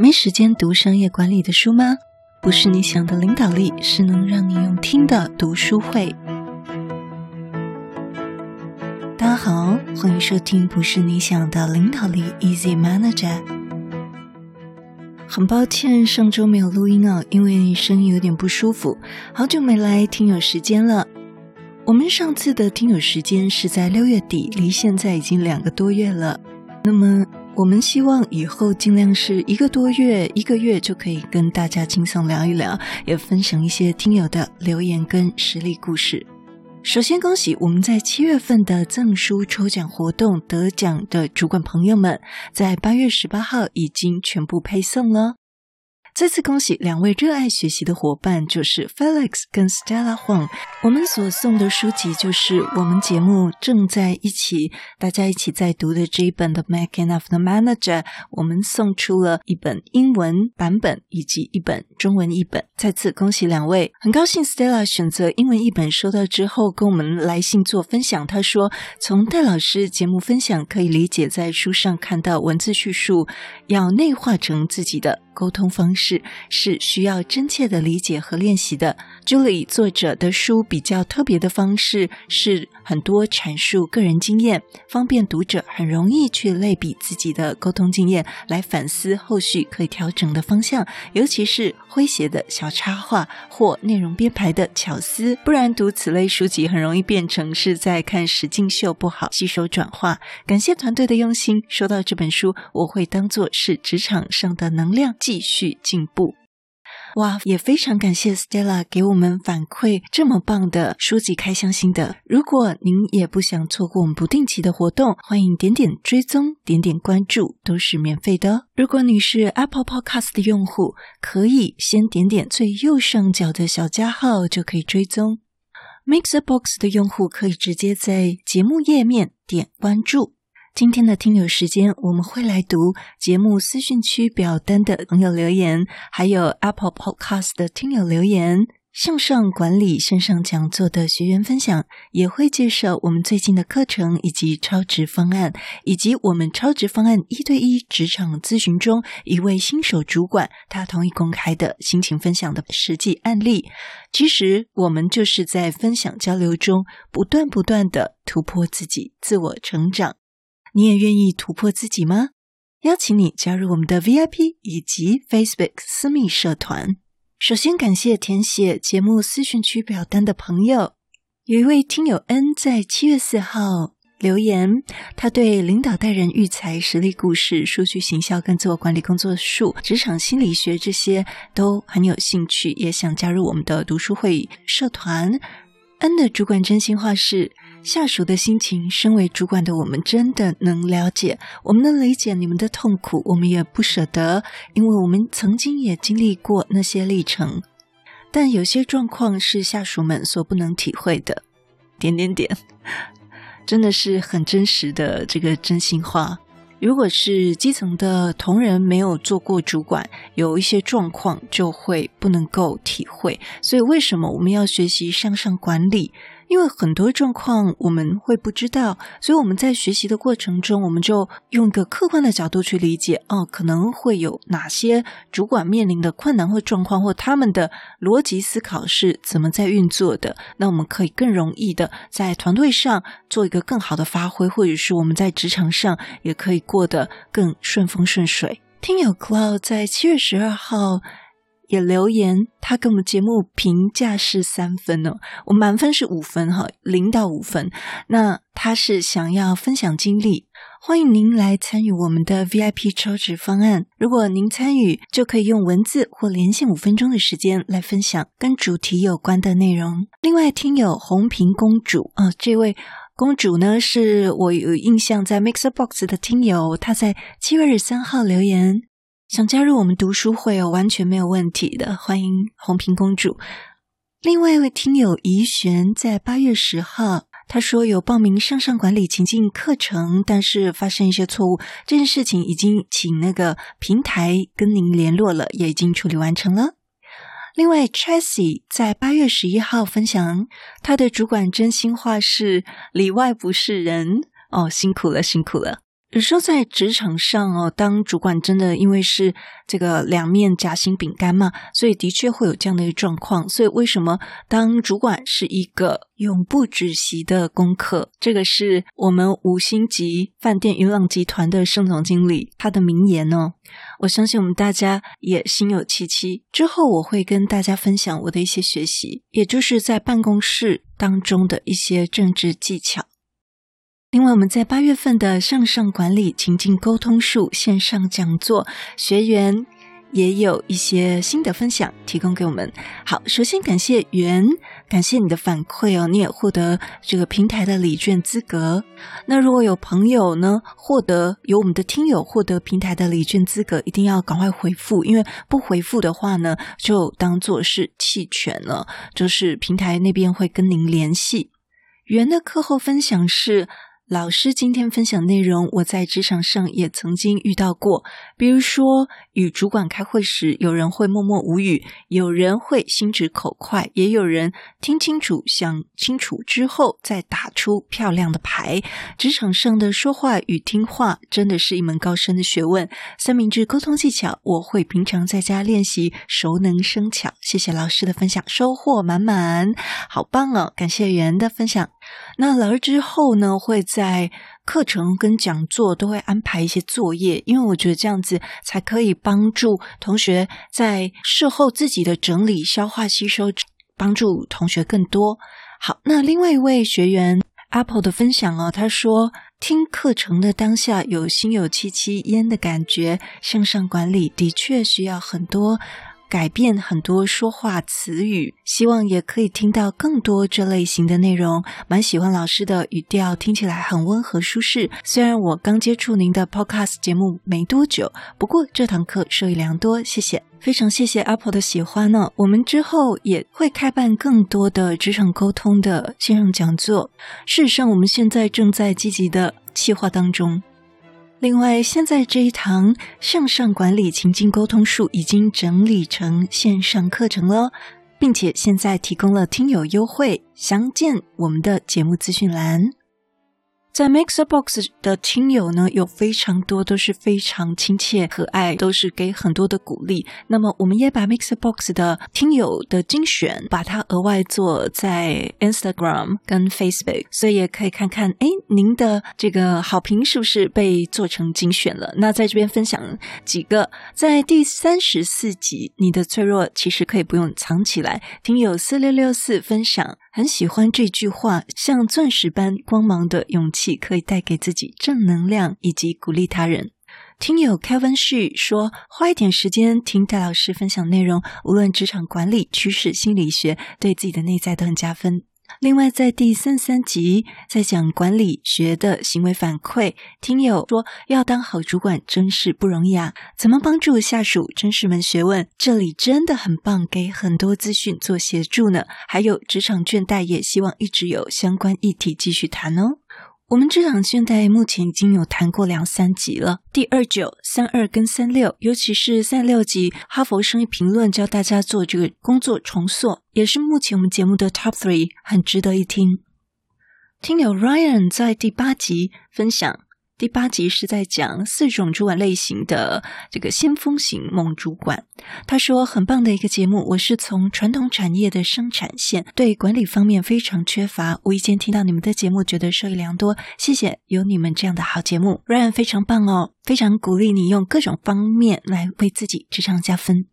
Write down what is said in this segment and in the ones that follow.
没时间读商业管理的书吗？不是你想的领导力，是能让你用听的读书会。大家好，欢迎收听《不是你想的领导力》，Easy Manager。很抱歉上周没有录音啊，因为声音有点不舒服，好久没来听友时间了。我们上次的听友时间是在六月底，离现在已经两个多月了。那么。我们希望以后尽量是一个多月、一个月就可以跟大家轻松聊一聊，也分享一些听友的留言跟实例故事。首先恭喜我们在七月份的赠书抽奖活动得奖的主管朋友们，在八月十八号已经全部配送了。再次恭喜两位热爱学习的伙伴，就是 Felix 跟 Stella Huang。我们所送的书籍就是我们节目正在一起，大家一起在读的这一本的《Making of the Manager》。我们送出了一本英文版本以及一本中文译本。再次恭喜两位，很高兴 Stella 选择英文译本，收到之后跟我们来信做分享。他说，从戴老师节目分享可以理解，在书上看到文字叙述，要内化成自己的。沟通方式是需要真切的理解和练习的。Julie 作者的书比较特别的方式是很多阐述个人经验，方便读者很容易去类比自己的沟通经验，来反思后续可以调整的方向。尤其是诙谐的小插画或内容编排的巧思，不然读此类书籍很容易变成是在看实境秀，不好吸收转化。感谢团队的用心，收到这本书，我会当做是职场上的能量。继续进步，哇！也非常感谢 Stella 给我们反馈这么棒的书籍开箱心得。如果您也不想错过我们不定期的活动，欢迎点点追踪、点点关注，都是免费的。如果你是 Apple Podcast 的用户，可以先点点最右上角的小加号就可以追踪。MixerBox 的用户可以直接在节目页面点关注。今天的听友时间，我们会来读节目私讯区表单的朋友留言，还有 Apple Podcast 的听友留言，向上管理线上讲座的学员分享，也会介绍我们最近的课程以及超值方案，以及我们超值方案一对一职场咨询中一位新手主管他同意公开的心情分享的实际案例。其实我们就是在分享交流中，不断不断的突破自己，自我成长。你也愿意突破自己吗？邀请你加入我们的 VIP 以及 Facebook 私密社团。首先感谢填写节目私讯区表单的朋友，有一位听友 N 在七月四号留言，他对领导带人育才实力故事、数据行销跟自我管理工作术、职场心理学这些都很有兴趣，也想加入我们的读书会社团。N 的主管真心话是。下属的心情，身为主管的我们真的能了解，我们能理解你们的痛苦，我们也不舍得，因为我们曾经也经历过那些历程。但有些状况是下属们所不能体会的。点点点，真的是很真实的这个真心话。如果是基层的同仁没有做过主管，有一些状况就会不能够体会。所以为什么我们要学习向上管理？因为很多状况我们会不知道，所以我们在学习的过程中，我们就用一个客观的角度去理解，哦，可能会有哪些主管面临的困难或状况，或他们的逻辑思考是怎么在运作的。那我们可以更容易的在团队上做一个更好的发挥，或者是我们在职场上也可以过得更顺风顺水。听友 Cloud 在七月十二号。也留言，他给我们节目评价是三分哦，我满分是五分哈，零到五分。那他是想要分享经历，欢迎您来参与我们的 VIP 抽值方案。如果您参与，就可以用文字或连线五分钟的时间来分享跟主题有关的内容。另外，听友红瓶公主啊，这位公主呢，是我有印象在 Mixer Box 的听友，她在七月二十三号留言。想加入我们读书会哦，完全没有问题的，欢迎红萍公主。另外一位听友怡璇在八月十号，他说有报名向上管理情境课程，但是发生一些错误，这件事情已经请那个平台跟您联络了，也已经处理完成了。另外，Chasey 在八月十一号分享他的主管真心话是里外不是人哦，辛苦了，辛苦了。有时候在职场上哦，当主管真的因为是这个两面夹心饼干嘛，所以的确会有这样的一个状况。所以为什么当主管是一个永不止息的功课？这个是我们五星级饭店云朗集团的盛总经理他的名言哦。我相信我们大家也心有戚戚。之后我会跟大家分享我的一些学习，也就是在办公室当中的一些政治技巧。另外，我们在八月份的向上管理情境沟通术线上讲座，学员也有一些新的分享提供给我们。好，首先感谢袁，感谢你的反馈哦，你也获得这个平台的礼券资格。那如果有朋友呢，获得有我们的听友获得平台的礼券资格，一定要赶快回复，因为不回复的话呢，就当做是弃权了，就是平台那边会跟您联系。袁的课后分享是。老师今天分享内容，我在职场上也曾经遇到过。比如说，与主管开会时，有人会默默无语，有人会心直口快，也有人听清楚、想清楚之后再打出漂亮的牌。职场上的说话与听话，真的是一门高深的学问。三明治沟通技巧，我会平常在家练习，熟能生巧。谢谢老师的分享，收获满满，好棒哦！感谢袁的分享。那老师之后呢，会在课程跟讲座都会安排一些作业，因为我觉得这样子才可以帮助同学在事后自己的整理、消化、吸收，帮助同学更多。好，那另外一位学员 Apple 的分享哦，他说听课程的当下有心有戚戚焉的感觉，向上管理的确需要很多。改变很多说话词语，希望也可以听到更多这类型的内容。蛮喜欢老师的语调，听起来很温和舒适。虽然我刚接触您的 Podcast 节目没多久，不过这堂课受益良多，谢谢，非常谢谢 Apple 的喜欢呢。我们之后也会开办更多的职场沟通的线上讲座。事实上，我们现在正在积极的计划当中。另外，现在这一堂向上管理情境沟通术已经整理成线上课程了，并且现在提供了听友优惠，详见我们的节目资讯栏。在 Mixbox 的听友呢，有非常多都是非常亲切可爱，都是给很多的鼓励。那么，我们也把 Mixbox 的听友的精选，把它额外做在 Instagram 跟 Facebook，所以也可以看看，哎，您的这个好评是不是被做成精选了？那在这边分享几个，在第三十四集，你的脆弱其实可以不用藏起来。听友四六六四分享。很喜欢这句话，像钻石般光芒的勇气，可以带给自己正能量以及鼓励他人。听友 Kevin Xu 说，花一点时间听戴老师分享内容，无论职场管理、趋势、心理学，对自己的内在都很加分。另外，在第三三集在讲管理学的行为反馈，听友说要当好主管真是不容易啊！怎么帮助下属，真是门学问。这里真的很棒，给很多资讯做协助呢。还有职场倦怠，也希望一直有相关议题继续谈哦。我们这场现在目前已经有谈过两三集了，第二九、三二跟三六，尤其是三六集，哈佛商业评论教大家做这个工作重塑，也是目前我们节目的 top three，很值得一听。听友 Ryan 在第八集分享。第八集是在讲四种主管类型的这个先锋型梦主管。他说很棒的一个节目，我是从传统产业的生产线，对管理方面非常缺乏，无意间听到你们的节目，觉得受益良多。谢谢有你们这样的好节目，Ryan 非常棒哦，非常鼓励你用各种方面来为自己职场加分。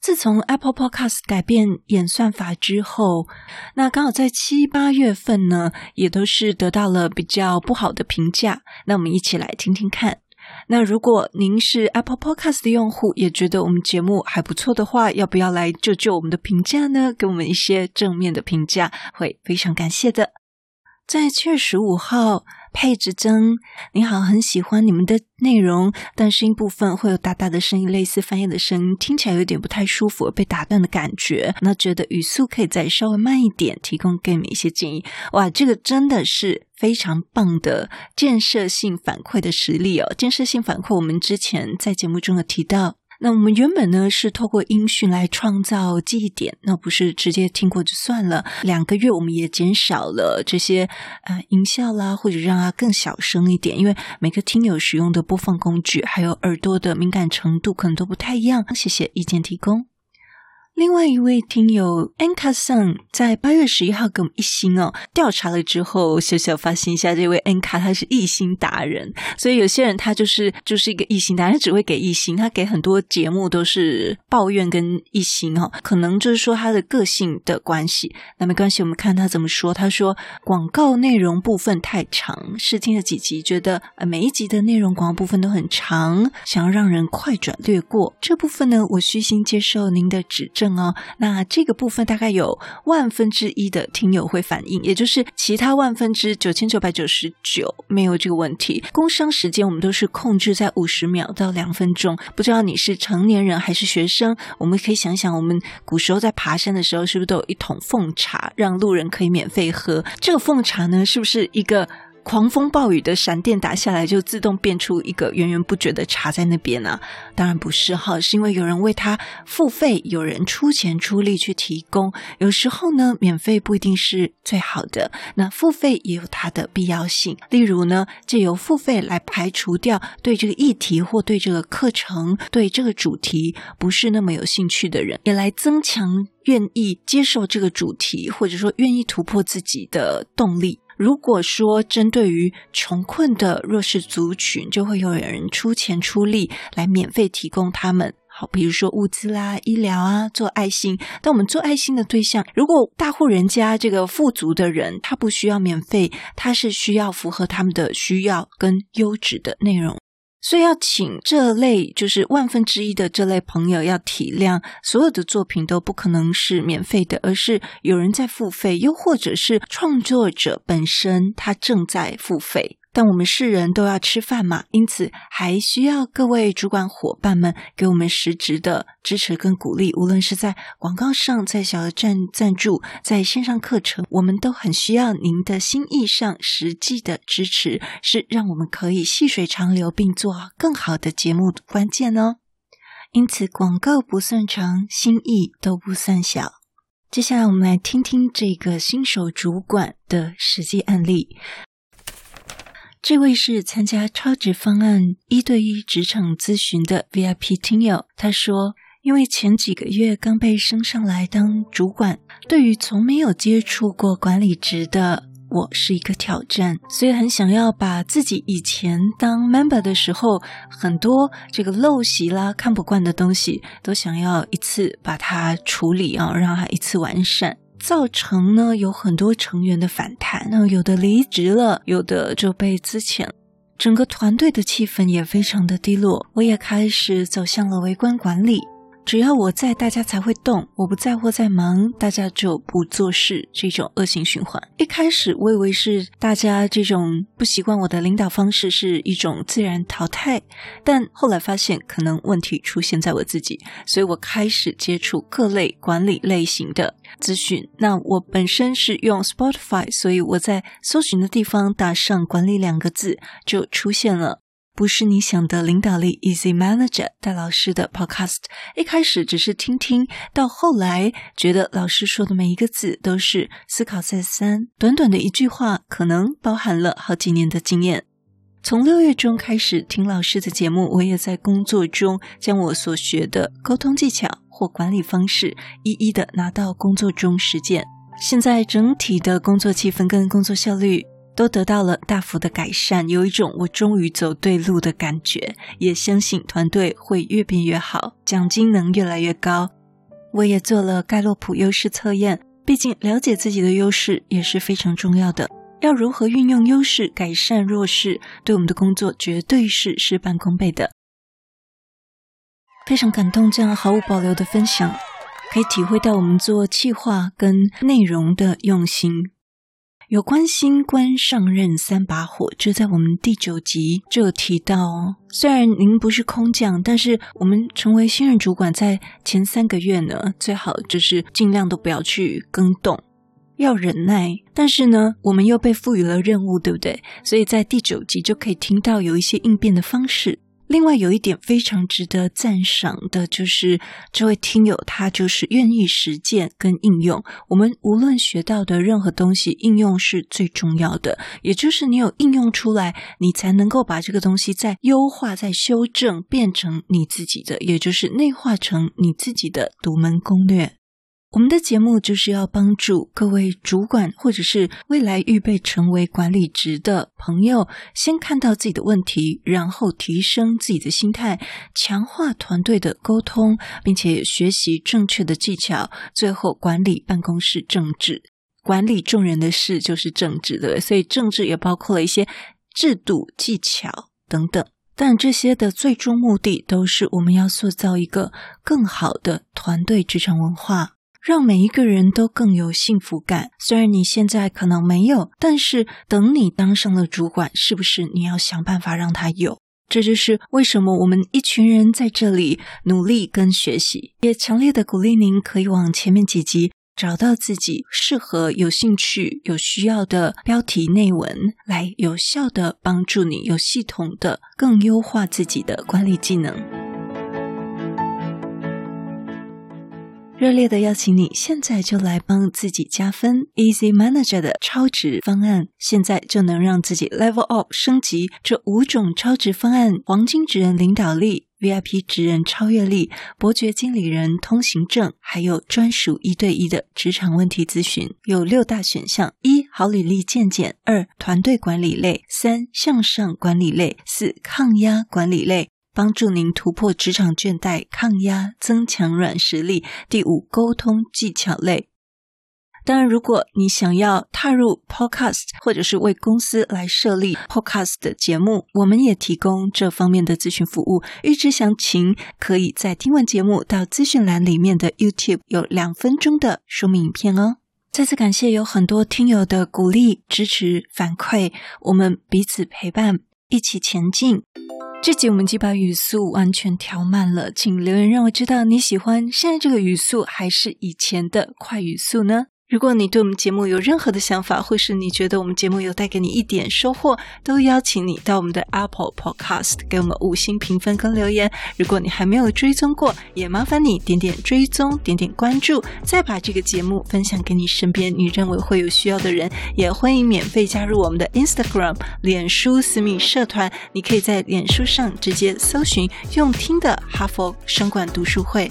自从 Apple Podcast 改变演算法之后，那刚好在七八月份呢，也都是得到了比较不好的评价。那我们一起来听听看。那如果您是 Apple Podcast 的用户，也觉得我们节目还不错的话，要不要来救救我们的评价呢？给我们一些正面的评价，会非常感谢的。在七月十五号，佩子曾，你好，很喜欢你们的内容，但声音部分会有大大的声音，类似翻页的声音，听起来有点不太舒服，被打断的感觉。那觉得语速可以再稍微慢一点，提供给你们一些建议。哇，这个真的是非常棒的建设性反馈的实例哦！建设性反馈，我们之前在节目中有提到。那我们原本呢是透过音讯来创造记忆点，那不是直接听过就算了。两个月我们也减少了这些呃音效啦，或者让它更小声一点，因为每个听友使用的播放工具还有耳朵的敏感程度可能都不太一样。谢谢意见提供。另外一位听友 Anka Sun 在八月十一号给我们一星哦，调查了之后，小小发现一下，这位 Anka 他是一星达人，所以有些人他就是就是一个一星达人，只会给一星，他给很多节目都是抱怨跟一星哦，可能就是说他的个性的关系。那没关系，我们看他怎么说。他说广告内容部分太长，试听了几集，觉得呃每一集的内容广告部分都很长，想要让人快转略过这部分呢，我虚心接受您的指正。哦，那这个部分大概有万分之一的听友会反映，也就是其他万分之九千九百九十九没有这个问题。工伤时间我们都是控制在五十秒到两分钟，不知道你是成年人还是学生，我们可以想想，我们古时候在爬山的时候，是不是都有一桶奉茶让路人可以免费喝？这个奉茶呢，是不是一个？狂风暴雨的闪电打下来，就自动变出一个源源不绝的茶在那边呢、当然不是哈，是因为有人为他付费，有人出钱出力去提供。有时候呢，免费不一定是最好的，那付费也有它的必要性。例如呢，借由付费来排除掉对这个议题或对这个课程、对这个主题不是那么有兴趣的人，也来增强愿意接受这个主题，或者说愿意突破自己的动力。如果说针对于穷困的弱势族群，就会有人出钱出力来免费提供他们，好，比如说物资啦、医疗啊，做爱心。但我们做爱心的对象，如果大户人家这个富足的人，他不需要免费，他是需要符合他们的需要跟优质的内容。所以要请这类就是万分之一的这类朋友要体谅，所有的作品都不可能是免费的，而是有人在付费，又或者是创作者本身他正在付费。但我们世人都要吃饭嘛，因此还需要各位主管伙伴们给我们实质的支持跟鼓励。无论是在广告上，在小额赞赞助，在线上课程，我们都很需要您的心意上实际的支持，是让我们可以细水长流并做更好的节目的关键哦。因此，广告不算长，心意都不算小。接下来，我们来听听这个新手主管的实际案例。这位是参加超值方案一对一职场咨询的 VIP 听友，他说：“因为前几个月刚被升上来当主管，对于从没有接触过管理职的我是一个挑战，所以很想要把自己以前当 member 的时候很多这个陋习啦、看不惯的东西，都想要一次把它处理啊，让它一次完善。”造成呢有很多成员的反弹，那有的离职了，有的就被资遣，整个团队的气氛也非常的低落。我也开始走向了围观管理。只要我在，大家才会动；我不在或在忙，大家就不做事。这种恶性循环。一开始我以为是大家这种不习惯我的领导方式是一种自然淘汰，但后来发现可能问题出现在我自己，所以我开始接触各类管理类型的资讯。那我本身是用 Spotify，所以我在搜寻的地方打上“管理”两个字，就出现了。不是你想的领导力，Easy Manager 戴老师的 Podcast。一开始只是听听，到后来觉得老师说的每一个字都是思考再三。短短的一句话，可能包含了好几年的经验。从六月中开始听老师的节目，我也在工作中将我所学的沟通技巧或管理方式，一一的拿到工作中实践。现在整体的工作气氛跟工作效率，都得到了大幅的改善，有一种我终于走对路的感觉，也相信团队会越变越好，奖金能越来越高。我也做了盖洛普优势测验，毕竟了解自己的优势也是非常重要的。要如何运用优势改善弱势，对我们的工作绝对是事半功倍的。非常感动这样毫无保留的分享，可以体会到我们做企划跟内容的用心。有关新官上任三把火，这在我们第九集就有提到哦。虽然您不是空降，但是我们成为新任主管，在前三个月呢，最好就是尽量都不要去更动，要忍耐。但是呢，我们又被赋予了任务，对不对？所以在第九集就可以听到有一些应变的方式。另外有一点非常值得赞赏的，就是这位听友他就是愿意实践跟应用。我们无论学到的任何东西，应用是最重要的。也就是你有应用出来，你才能够把这个东西再优化、再修正，变成你自己的，也就是内化成你自己的独门攻略。我们的节目就是要帮助各位主管，或者是未来预备成为管理职的朋友，先看到自己的问题，然后提升自己的心态，强化团队的沟通，并且学习正确的技巧，最后管理办公室政治，管理众人的事就是政治，对，所以政治也包括了一些制度、技巧等等。但这些的最终目的，都是我们要塑造一个更好的团队职场文化。让每一个人都更有幸福感。虽然你现在可能没有，但是等你当上了主管，是不是你要想办法让他有？这就是为什么我们一群人在这里努力跟学习。也强烈的鼓励您可以往前面几集找到自己适合、有兴趣、有需要的标题内文，来有效的帮助你，有系统的更优化自己的管理技能。热烈的邀请你，现在就来帮自己加分。Easy Manager 的超值方案，现在就能让自己 Level Up 升级。这五种超值方案：黄金职人领导力、VIP 职人超越力、伯爵经理人通行证，还有专属一对一的职场问题咨询，有六大选项：一、好履历健检；二、团队管理类；三、向上管理类；四、抗压管理类。帮助您突破职场倦怠、抗压、增强软实力。第五，沟通技巧类。当然，如果你想要踏入 Podcast，或者是为公司来设立 Podcast 的节目，我们也提供这方面的咨询服务。预知详情，可以在听完节目到资讯栏里面的 YouTube 有两分钟的说明影片哦。再次感谢有很多听友的鼓励、支持、反馈，我们彼此陪伴，一起前进。这集我们就把语速完全调慢了，请留言让我知道你喜欢现在这个语速还是以前的快语速呢？如果你对我们节目有任何的想法，或是你觉得我们节目有带给你一点收获，都邀请你到我们的 Apple Podcast 给我们五星评分跟留言。如果你还没有追踪过，也麻烦你点点追踪，点点关注，再把这个节目分享给你身边你认为会有需要的人。也欢迎免费加入我们的 Instagram、脸书私密社团，你可以在脸书上直接搜寻“用听的哈佛商管读书会”。